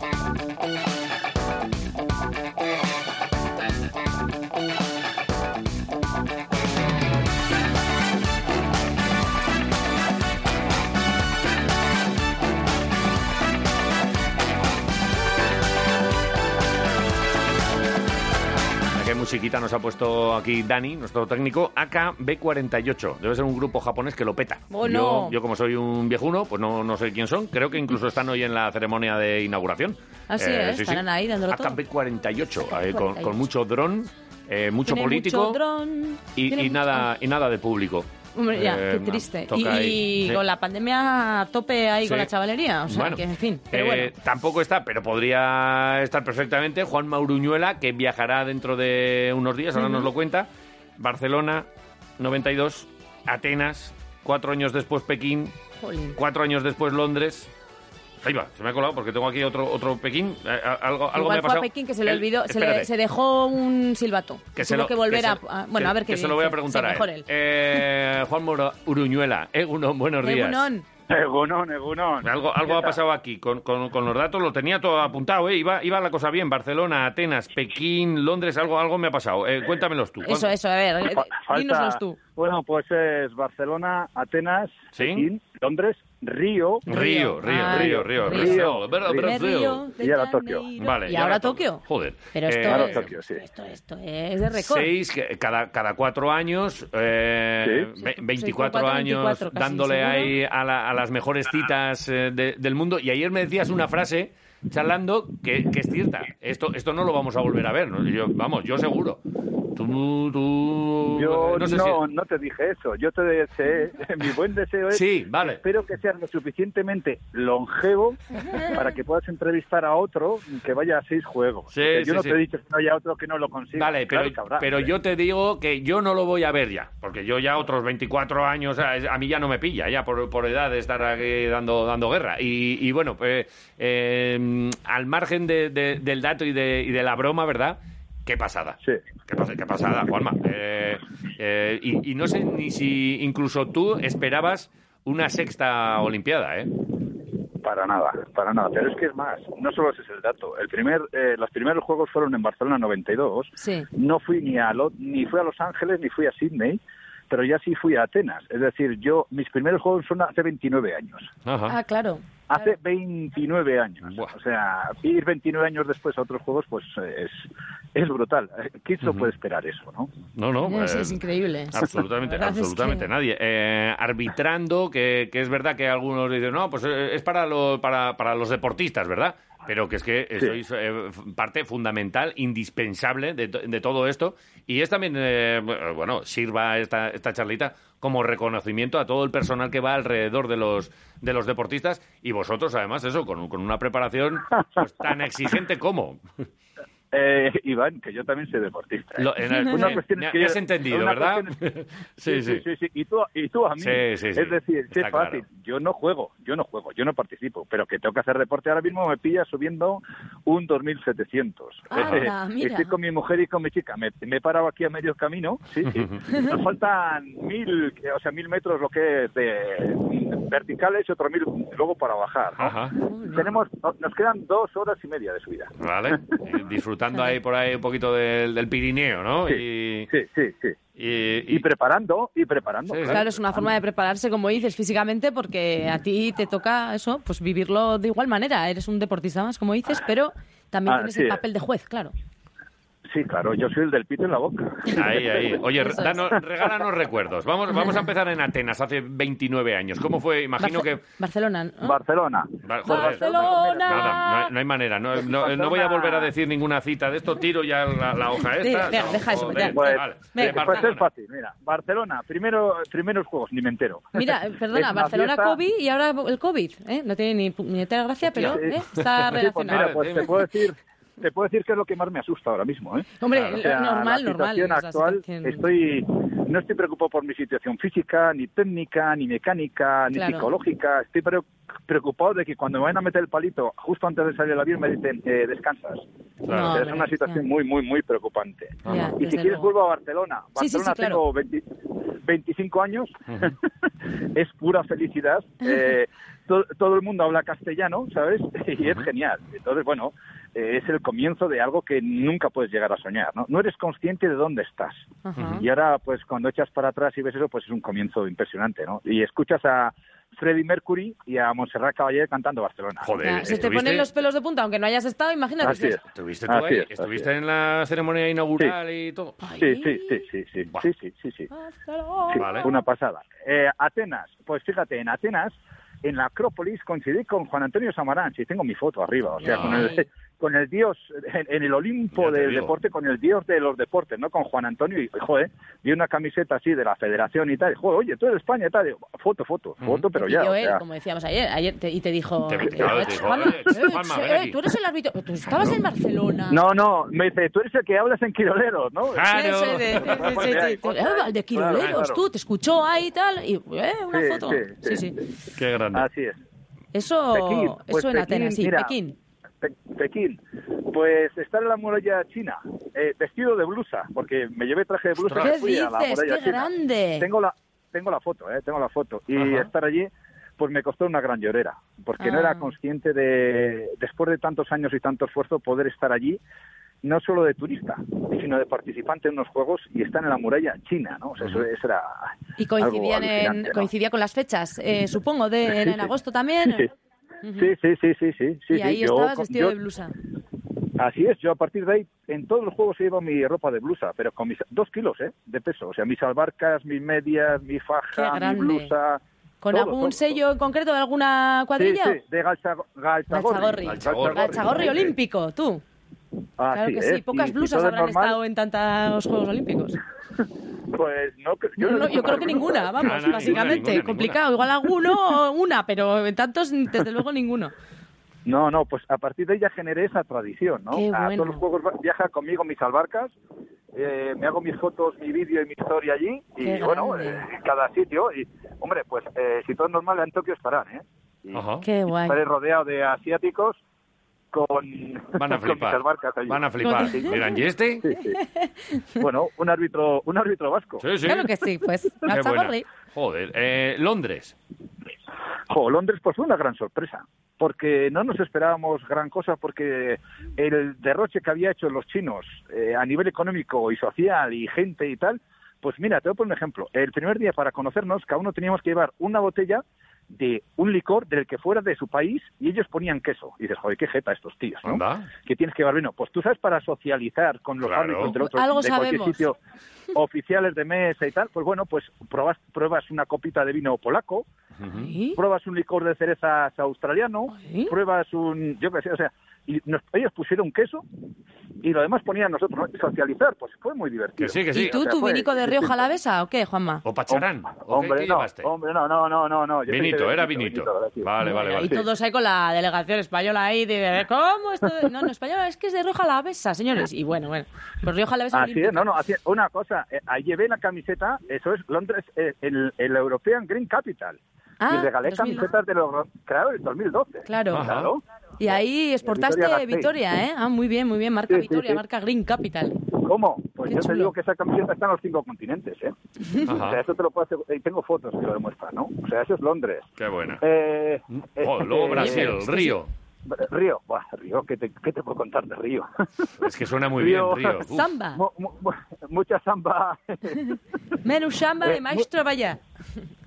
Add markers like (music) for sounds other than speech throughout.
Qué musiquita nos ha puesto aquí Dani, nuestro técnico, AKB48. Debe ser un grupo japonés que lo peta. Oh, yo, no. yo, como soy un viejuno, pues no, no sé quién son. Creo que incluso están hoy en la ceremonia de inauguración. Así es, estarán ahí dándolo todo. AKB48, eh, con, con mucho dron, eh, mucho Tiene político mucho dron, y, tiene y mucho- nada, y nada de público. Hombre, ya, Eh, qué triste. Y, ahí, y sí. con la pandemia a tope ahí con la chavalería. O sea, Bueno, que en fin. Pero eh, bueno. Tampoco está, pero podría estar perfectamente Juan Mauruñuela, que viajará dentro de unos días, ahora nos lo cuenta. Barcelona, 92, Atenas, cuatro años después Pekín, Jolín. cuatro años después Londres. Ahí va, se me ha colado porque tengo aquí otro otro Pekín. Eh, algo algo me ha fue pasado. a Pekín que se le El- olvidó, se, le, se dejó un silbato. que se Tuvo lo- que volver que a, se- a- Bueno, que- a ver qué que se lo voy a dice. preguntar Sí, a mejor él. Eh, Juan Mora- Uruñuela, Egunon, buenos días. Egunon. Egunon, Egunon. Algo, algo ha pasado aquí con, con- con los datos, lo tenía todo apuntado, ¿eh? iba, iba la cosa bien. Barcelona, Atenas, Pekín, Londres, algo, algo me ha pasado. Eh, cuéntamelos tú. Eso, eso, a ver, eh, falta- dínoslos tú. Bueno, pues es Barcelona, Atenas, ¿Sí? Pekín, Londres, Río. Río, Río, Ah, Río, Río, Río. Río. Brasil. Y ahora Tokio. Vale, y ahora Tokio. Joder. Pero esto, Eh, Ahora es, Tokio, sí. esto, esto es de récord. Seis, que cada, cada cuatro años, eh, Sí. ve- Seis, 24 cuatro, años 24 casi, dándole seguro. ahí a, la- a las mejores citas eh, de- del mundo. Y ayer me decías una frase, charlando, que, que es cierta. Esto, esto no lo vamos a volver a ver. ¿no? Yo, vamos, yo seguro. Tú, tú... Yo no, sé si- no te dije eso. Yo te deseé, (laughs) mi buen deseo es. Sí, vale. Espero que seas lo suficientemente longevo para que puedas entrevistar a otro que vaya a seis juegos. Sí, yo no sí. te he dicho que no haya otro que no lo consiga. Vale, pero, Claro que habrá. pero yo te digo que yo no lo voy a ver ya, porque yo ya otros 24 años, a, a mí ya no me pilla, ya por, por edad de estar aquí dando, dando guerra. Y, y bueno, pues eh, al margen de- de- del dato y de, y de la broma, ¿verdad? Qué pasada. Sí. Qué, pas- qué pasada, Juanma. Eh, eh, y, y no sé ni si incluso tú esperabas una sexta Olimpiada, ¿eh? Para nada, para nada. Pero es que es más, no solo ese es el dato. El primer, eh, los primeros juegos fueron en Barcelona 92. Sí. No fui ni a Lo- ni fui a Los Ángeles ni fui a Sydney, pero ya sí fui a Atenas. Es decir, yo mis primeros juegos son hace 29 años. Ajá. Ah, claro. Hace 29 años. Buah. O sea, ir 29 años después a otros juegos, pues es, es brutal. ¿Quién se lo puede esperar eso, no? No, no. Es, eh, es increíble. Absolutamente, (laughs) es absolutamente que- nadie. Eh, arbitrando, que, que es verdad que algunos dicen, no, pues eh, es para, lo- para, para los deportistas, ¿verdad? Pero que es que Sí. sois eh, parte fundamental, indispensable de, de todo esto. Y es también, eh, bueno, sirva esta, esta charlita como reconocimiento a todo el personal que va alrededor de los, de los deportistas y vosotros, además, eso, con, con una preparación pues, tan exigente como. Eh, (laughs) Iván, que yo también soy deportista. ¿eh? Lo- en el- Una eh, cuestión me, es que me yo- has entendido, una ¿verdad? (laughs) sí, sí. sí, sí. Y tú, y tú a mí. Sí, sí, sí. Es decir, es fácil. claro. Yo no juego, yo no juego, yo no participo, pero que tengo que hacer deporte ahora mismo me pilla subiendo un 2700. Anda, mira. Estoy con mi mujer y con mi chica. Me, me he parado aquí a medio camino. Sí, sí. (laughs) Nos faltan mil, eh, o sea, mil metros lo que es de verticales y otro mil luego para bajar. ¿no? Ajá. Tenemos, nos quedan dos horas y media de subida. Vale. Y disfrutando ahí por ahí un poquito del, del Pirineo, ¿no? Sí, y, sí, sí, sí. y- Y preparando, y preparando. Sí. Claro, es una forma de prepararse, como dices, físicamente, porque a ti te toca eso, pues vivirlo de igual manera. Eres un deportista más, como dices, pero también Ah, tienes sí. el papel de juez, claro. Sí, claro, yo soy el del pito en la boca. Ahí, ahí. Oye, danos- regálanos recuerdos. Vamos, vamos a empezar en Atenas, hace 29 años. ¿Cómo fue? Imagino Barce- que... Barcelona, ¿no? Barcelona. Joder, Barcelona. Nada, no hay, no hay manera. No, no- no voy a volver a decir ninguna cita de esto. Tiro ya la, la hoja Sí, esta. No, deja eso, ya. Pues, vale. Pues Barcelona. es fácil, mira. Barcelona, primero, primeros juegos, ni me entero. Mira, eh, perdona, Barcelona fiesta- COVID y ahora el COVID. ¿eh? No tiene ni puñetera gracia, pero Sí. ¿eh? está Sí, pues relacionado. mira, pues te puedo decir, te puedo decir que es lo que más me asusta ahora mismo, ¿eh? Hombre, Claro. O sea, normal, la normal. situación la actual, situación- estoy, no estoy preocupado por mi situación física, ni técnica, ni mecánica, ni Claro. psicológica. Estoy pre- preocupado de que cuando me vayan a meter el palito justo antes de salir del avión me dicen, eh, descansas. Claro. No, O sea, es una situación ya. muy, muy, muy preocupante. Ya, Y si quieres luego. vuelvo a Barcelona. Sí, sí, sí, Barcelona claro. tengo 20 25 años, (laughs) es pura felicidad. (laughs) Eh, to- todo el mundo habla castellano, ¿sabes? (laughs) Y es genial. Entonces, bueno, eh, es el comienzo de algo que nunca puedes llegar a soñar, ¿no? No eres consciente de dónde estás. Ajá. Y ahora, pues cuando echas para atrás y ves eso, pues es un comienzo impresionante, ¿no? Y escuchas a Freddie Mercury y a Montserrat Caballé cantando Barcelona. Joder, Ya, se te ¿estuviste- ponen los pelos de punta, aunque no hayas estado, imagínate. Así es. ¿Estuviste tú Así ahí? es, así ¿Estuviste es. en la ceremonia inaugural y todo? Sí, sí, sí, sí, sí, sí, sí, sí, sí. Barcelona. Sí, Vale. una pasada. Eh, Atenas, pues fíjate, en Atenas, en la Acrópolis, coincidí con Juan Antonio Samaranch y tengo mi foto arriba, o sea, con el. Con el dios, en, en el Olimpo del digo. deporte, con el dios de los deportes, ¿no? Con Juan Antonio y, joder, vi una camiseta así de la federación y tal, y, joder, oye, tú eres de España y tal, digo, foto, foto, foto, pero Te ya, pidió o él, sea, como decíamos ayer, ayer te- y te dijo, Te- eh, claro, te dijo, Juanma, "Oye, eh, eh, ven aquí". tú eres el árbitro, tú estabas en Barcelona. no, no, me dice, tú eres el que hablas en Quiroleros, ¿no? Claro. Sí, sí, sí, (laughs) Eh, de Quiroleros, Claro, claro. tú, te escuchó ahí y tal, y eh, una Sí, foto. sí, Sí. Qué grande. Así es. Eso, Pekín, eso pues en Pekín, Atenas, sí, mira, Pekín. Pe- Pekín. Pues estar en la muralla china, eh, vestido de blusa, porque me llevé traje de blusa. Ostras. y ¿Qué fui a la muralla ¡Qué china. grande! Tengo la, tengo la foto, eh, tengo la foto. Y Ajá. estar allí, pues me costó una gran llorera, porque no Ah. era consciente de, después de tantos años y tanto esfuerzo, poder estar allí, no solo de turista, sino de participante en unos juegos y estar en la muralla china, ¿no? O sea, eso, eso era. Y coincidían algo en, coincidía con las fechas, eh, supongo, de (laughs) en agosto también. Sí, Ujú. sí, sí, sí, sí, sí, sí, y ahí sí. Yo estabas vestido yo- de blusa. Así es, yo a partir de ahí, en todos los juegos llevo mi ropa de blusa, pero con mis dos kilos ¿eh? de peso. O sea, mis albarcas, mis medias, mi faja, mi blusa. ¿Con todo, algún todo, sello en concreto de alguna Sí, cuadrilla? sí, de Galcha- Galchagorri. Galchagorri. Galchagorri. Gachagorri sí. olímpico, tú. Así Claro que es, sí, pocas si blusas es habrán normal, estado en tantos Juegos Olímpicos. (laughs) Pues no, cre- No, no yo creo que ninguna, vamos, Ah, no, ninguna, básicamente. ninguna, Complicado. Igual alguno o una, pero en tantos, desde luego, ninguno. No, no, pues a partir de ahí ya generé esa tradición, ¿no? Qué a bueno. todos los juegos viaja conmigo mis albarcas, eh, me hago mis fotos, mi vídeo y mi historia allí, y Qué bueno, eh, en cada sitio, y hombre, pues eh, si todo es normal, en Tokio estarán, ¿eh? Y Ajá. Qué guay. estaré rodeado de asiáticos con, Van a (laughs) con flipar. allí. Van a flipar. Sí. Miran, ¿y este? Sí, sí. Bueno, un árbitro, un árbitro vasco. Sí, sí. Claro que sí, pues. (laughs) Joder. Eh, Londres. Jo, Londres pues fue una gran sorpresa, porque no nos esperábamos gran cosa, porque el derroche que había hecho los chinos eh, a nivel económico y social y gente y tal, pues mira, te voy a poner un ejemplo. El primer día para conocernos, cada uno teníamos que llevar una botella de un licor del que fuera de su país y ellos ponían queso. Y dices, joder, qué jeta estos tíos, ¿no? Anda. que tienes que llevar vino. Pues tú sabes para socializar con los Claro. árbitros del otro, Algo de cualquier sitio, (laughs) oficiales de mesa y tal, pues bueno, pues pruebas, pruebas una copita de vino polaco, pruebas un licor de cerezas australiano, pruebas un, yo qué sé, o sea, y nos- ellos pusieron queso y lo demás ponían nosotros, ¿no? socializar, pues fue muy divertido. Que sí, que sí. ¿Y tú, O sea, tu vinico de Río distinto. Jalavesa o qué, Juanma? ¿O pacharán? ¿O qué- Hombre, qué no, llevaste? hombre, no, no, no, no, no. Vinito, era vinito. Vale, vale, vale. Y todos ahí con la delegación española ahí, de, ¿cómo esto? de- No, no, española, es que es de Río Jalavesa, señores. Y bueno, bueno, pues Río Jalavesa Así es, no, no, así es. una cosa, eh, ahí llevé la camiseta, eso es Londres, eh, el, el European Green Capital. Ah, y regalé 2000. camisetas de los, claro, el 2012. Claro. Ajá. Claro. Y ahí exportaste Victoria Victoria, Gasteiz. ¿eh? Ah, muy bien, muy bien. Marca Sí, sí, Victoria, sí. marca Green Capital. ¿Cómo? Pues Qué yo chulo. te digo que esa camiseta está en los cinco continentes, ¿eh? (laughs) O sea, Ajá. eso te lo puedo hacer, y tengo fotos que lo demuestran, ¿no? O sea, eso es Londres. Qué buena. Eh, Oh, eh, luego eh, Brasil, que Río. Río, Buah, Río, ¿qué te, ¿qué te puedo contar de Río? (laughs) Es que suena muy bien, Río. Río. (laughs) Uf. Samba. Mu- mu- mu- mucha samba. Menú Shamba Eh, y Maestro Vaya.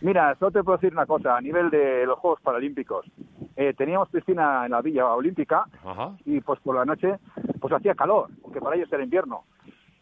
Mira, solo te puedo decir una cosa, a nivel de los Juegos Paralímpicos. Eh, teníamos piscina en la Villa Olímpica Ajá. y pues por la noche pues hacía calor, porque para ellos era invierno.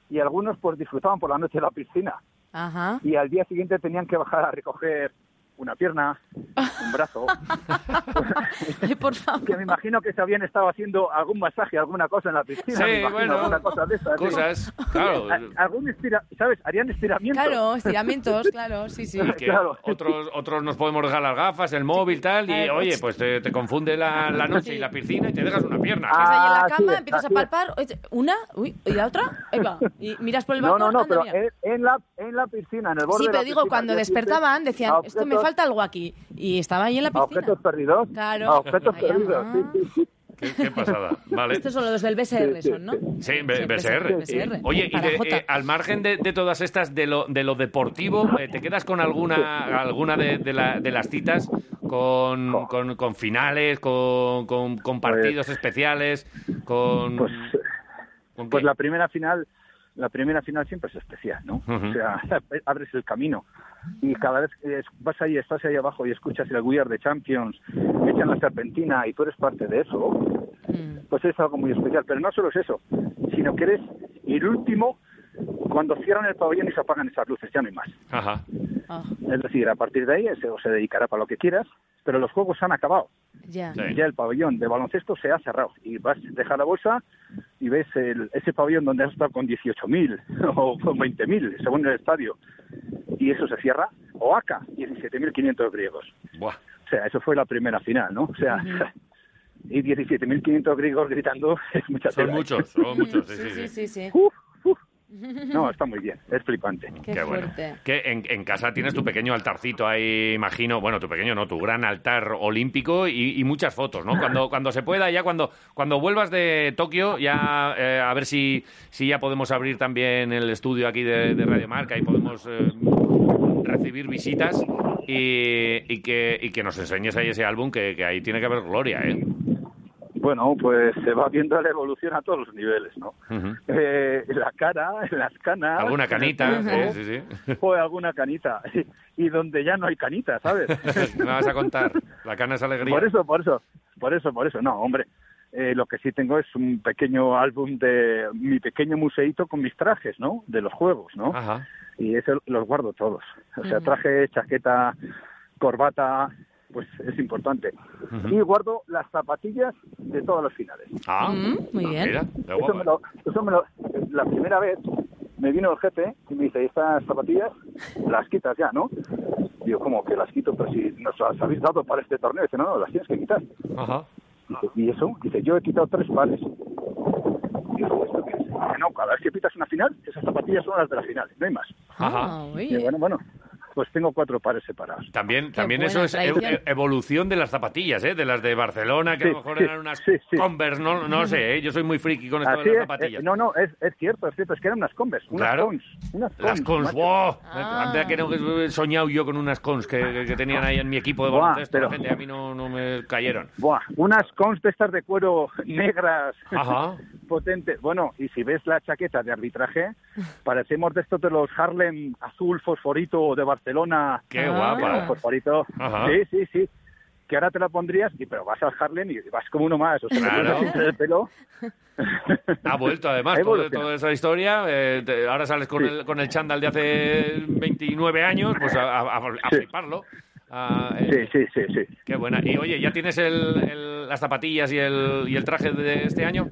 Y algunos pues disfrutaban por la noche de la piscina Ajá. y al día siguiente tenían que bajar a recoger una pierna, (laughs) un brazo, (laughs) Ay, por favor. que me imagino que se habían estado haciendo algún masaje, alguna cosa en la piscina, Sí, me imagino, bueno, alguna cosa de esas. ¿sí? Cosas, claro. (laughs) A- Algún estira, ¿sabes? Harían estiramientos. Claro, estiramientos, claro, sí, sí. (laughs) Que claro. otros, otros nos podemos dejar las gafas, el móvil, tal, y Claro. oye, pues te, te confunde la, la noche y la piscina y te dejas una pierna. Estás ahí en la Ah, cama, sí, empiezas a es. palpar, una, uy, y la otra, ahí va. Y miras por el No, balcón, no, no, anda, pero en, en la, en la piscina, en el borde Sí, de la pero digo, piscina, cuando despertaban decían, esto me falta algo aquí. Y estaba ahí en la piscina. objetos perdidos. Claro. A objetos Ay, perdidos, mamá. sí, sí, sí. Qué, qué pasada. Vale. Estos son los del BSR, son, ¿no? Sí, B- BSR. BSR. Oye, y de- eh, al margen de, de todas estas, de lo, de lo deportivo, eh, ¿te quedas con alguna alguna de, de la- de las citas? Con, con, con finales, con, con, con partidos especiales, con... Pues, ¿con pues la primera final, la primera final siempre es especial, ¿no? O sea, (laughs) abres el camino y cada vez que vas ahí, estás ahí abajo y escuchas el We Are the Champions, echan la serpentina y tú eres parte de eso, Mm. pues es algo muy especial. Pero no solo es eso, sino que eres el último cuando cierran el pabellón y se apagan esas luces, ya no hay más. Ajá. Ah, Es decir, a partir de ahí se, se dedicará para lo que quieras, pero los juegos se han acabado. ya. Sí. Ya el pabellón de baloncesto se ha cerrado y vas a dejar la bolsa y ves el- ese pabellón donde has estado con 18.000 (laughs) o con 20.000, según el estadio, y eso se cierra, o acá, 17.500 griegos. Buah. O sea, eso fue la primera final, ¿no? O sea, (laughs) y 17.500 griegos gritando (laughs) es mucha Son tela, muchos, son muchos, sí, Sí, sí, sí. sí, uf. No, (laughs) está muy bien, es flipante. Qué, Qué bueno. Que en, en casa tienes tu pequeño altarcito ahí, imagino, bueno, tu pequeño no, tu gran altar olímpico y, y muchas fotos, ¿no? Cuando, (laughs) cuando se pueda, ya cuando, cuando vuelvas de Tokio, ya eh, a ver si, si ya podemos abrir también el estudio aquí de, de Radio Marca y podemos eh, recibir visitas y, y que, y que nos enseñes ahí ese álbum que, que ahí tiene que haber gloria, ¿eh? Bueno, pues se va viendo la evolución a todos los niveles, ¿no? Ujú. Eh, la cara, las canas... Alguna canita, sí, sí, sí. Fue alguna canita. Y donde ya no hay canita, ¿sabes? (laughs) Me vas a contar, la cana es alegría. por eso, por eso, por eso, por eso. No, hombre, eh, lo que sí tengo es un pequeño álbum de mi pequeño museíto con mis trajes, ¿no? De los juegos, ¿no? Ajá. Y eso los guardo todos. O sea, Ujú. traje, chaqueta, corbata, pues es importante. Ujú. Y guardo las zapatillas de todas las finales. Ah, Mm, muy bien. Mira, Eso me, lo, eso me lo- la primera vez me vino el jefe y me dice, estas zapatillas las quitas ya, ¿no? Digo, ¿cómo que las quito? Pero si nos las habéis dado para este torneo. Dice, no, no, las tienes que quitar. Ajá. Dice, ¿y eso? Dice, yo he quitado tres pares. Digo, ¿esto qué es? No, cada vez que pitas una final, esas zapatillas son las de la final, no hay más. Ajá. Ah, digo, bueno, bueno, pues tengo cuatro pares separados. También, también eso es tradición. ev- evolución de las zapatillas, ¿eh? De las de Barcelona, que a lo mejor sí, eran unas sí, sí. Converse, no, no sé, ¿eh? Yo soy muy friki con esto Así de las es, zapatillas. eh, no, no, es, es cierto, es cierto, es que eran unas Converse, unas Claro. Cons, unas Las cons. ¡wow! Ah. Que no he soñado yo con unas cons que, que- tenían ahí en mi equipo de Buah, baloncesto. pero- la gente, a mí no, no me cayeron. Buah, unas Cons de estas de cuero (laughs) negras, Ajá. (laughs) potentes. Bueno, y si ves la chaqueta de arbitraje, (laughs) parecemos de estos de los Harlem azul fosforito de Barcelona. ¡Qué Ah. guapa! Fosforito. Sí, sí, sí. Que ahora te la pondrías, y, pero vas al Harlem y vas como uno más. O sea, Claro. el pelo. (laughs) Ha vuelto además Ha todo- toda esa historia. eh, te- ahora sales con, Sí. el, con el chándal de hace 29 años, pues a, a- a- a Sí. fliparlo. Ah, eh, Sí, sí, sí, sí. Qué buena. Y oye, ¿ya tienes el- el- las zapatillas y el, y el traje de este año?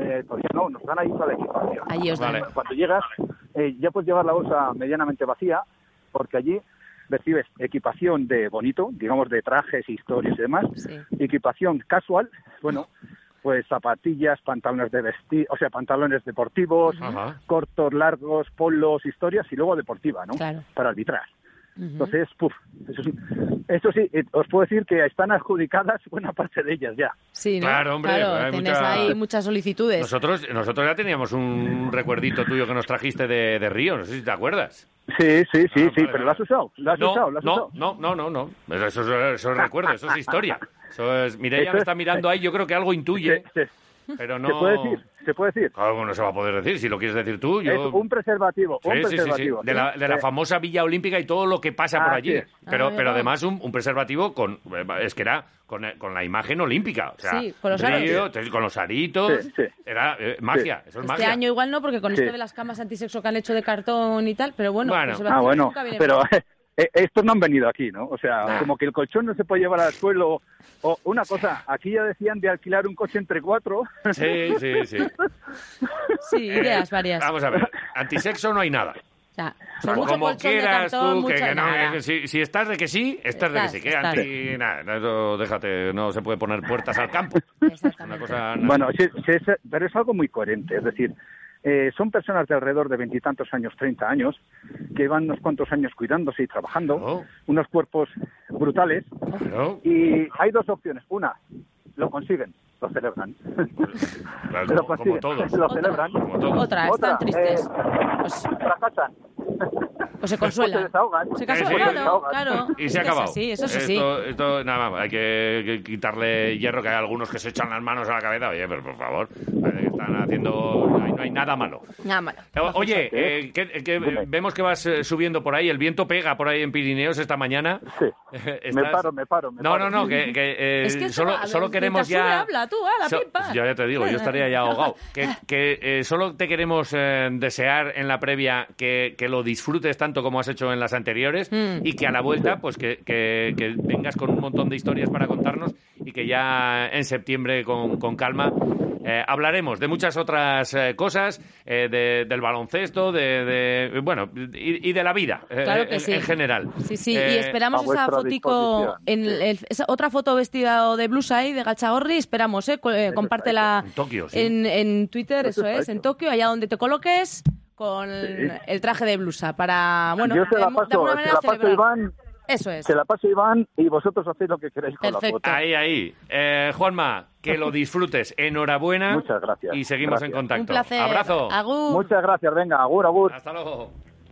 Eh, todavía no, nos dan ahí toda la equipación. Allí os dan. Vale. Cuando llegas, eh, ya puedes llevar la bolsa medianamente vacía, porque allí recibes equipación de bonito, digamos de trajes, historias y demás, Sí. equipación casual, bueno, pues zapatillas, pantalones de vestir, o sea, pantalones deportivos, Ajá. cortos, largos, polos, historias y luego deportiva, ¿no? Claro. Para arbitrar. Entonces, puf, eso sí, eso sí, eh, os puedo decir que están adjudicadas buena parte de ellas ya. Sí, ¿no? Claro, hombre, Claro, hay mucha- ahí muchas solicitudes. Nosotros, nosotros ya teníamos un recuerdito tuyo que nos trajiste de, de Río, no sé si te acuerdas. Sí, sí, sí, Ah, sí, pero lo has usado, lo has no, usado, lo has no, usado. no, no, no, no. Eso, eso es- eso es recuerdo, eso es historia. (laughs) Eso es, Mireia me es- está mirando ahí, yo creo que algo intuye, (laughs) Se, se- pero no... se puede decir, se puede decir. Claro, no se va a poder decir, si lo quieres decir tú, yo... Es un preservativo, un Sí, sí, sí, sí. preservativo. De la, de la Eh, famosa Villa Olímpica y todo lo que pasa por Ah, allí. sí. Pero, Ah, pero además un, un preservativo con... eh, Es que era con, con la imagen olímpica. O sea, Sí, con los Río, aros. con los aritos. Sí, sí. Era eh, magia, eso es Este magia. año igual no, porque con Sí. esto de las camas antisexo que han hecho de cartón y tal, pero bueno, Bueno. Ah, bueno, nunca viene pero mal. eh, estos no han venido aquí, ¿no? O sea, Nah. como que el colchón no se puede llevar al suelo. O una cosa, aquí ya decían de alquilar un coche entre cuatro. Sí, sí, sí. Sí, ideas Eh, varias. Vamos a ver, antisexo no hay nada. O sea, Como quieras cartón, tú, que, no, que si, si estás de que sí, estás, de que sí. Que anti, nada, no, déjate, no se puede poner puertas al campo. Una cosa... Bueno, sí, sí, es- pero es algo muy coherente. Es decir, eh, son personas de alrededor de veintitantos años, treinta años, que van unos cuantos años cuidándose y trabajando, Oh. unos cuerpos brutales. Y hay dos opciones. Una, lo consiguen, lo celebran. Claro, (laughs) lo como, como consiguen, todos. lo Otra. celebran. Como todos. Otra, están Otra, tristes. eh, Pues, fracasan. Pues se Después se desahogan. Sí. claro, claro. Y se ha acabado. así, eso es así. Esto, esto, nada más, hay que, quitarle hierro, que hay algunos que se echan las manos a la cabeza. Oye, pero por favor, están haciendo. No hay, nada malo. Nada malo. Eh, Oye, eh, que, que Dime. vemos que vas eh, subiendo por ahí, el viento pega por ahí en Pirineos esta mañana. Sí. (laughs) Estás- Me paro, me paro. Me No, paro. no, no, que, que, eh, Es solo, a solo queremos ya... habla tú, ala, So- pim, pam. ya, ya te digo, yo estaría ya ahogado. (laughs) Que, que, eh, solo te queremos eh, desear en la previa que, que lo disfrutes tanto como has hecho en las anteriores Mm. y que a la vuelta, pues que, que- que vengas con un montón de historias para contarnos y que ya en septiembre con, con calma eh, hablaremos de muchas otras eh, cosas, eh, de- del baloncesto, de, de- bueno, y, y de la vida eh, Claro que en, sí. en general. Sí, sí, y Eh, esperamos esa fotico, en el- esa otra foto vestida de blusa ahí, de Gachagorri, esperamos, ¿eh? Eh, compártela En Tokio, sí. en, en Twitter, Eso eso está es, en. Tokio, allá donde te coloques, con el traje de blusa, para, bueno, Yo se la de paso, se la. Iván, Eso es. se la paso Iván y vosotros hacéis lo que queráis con Perfecto. la foto. Ahí, ahí. Eh, Juanma, que lo disfrutes. Enhorabuena. Muchas gracias. Y seguimos en contacto. Un placer. Abrazo. Agur. Muchas gracias, venga, agur, agur. Hasta luego.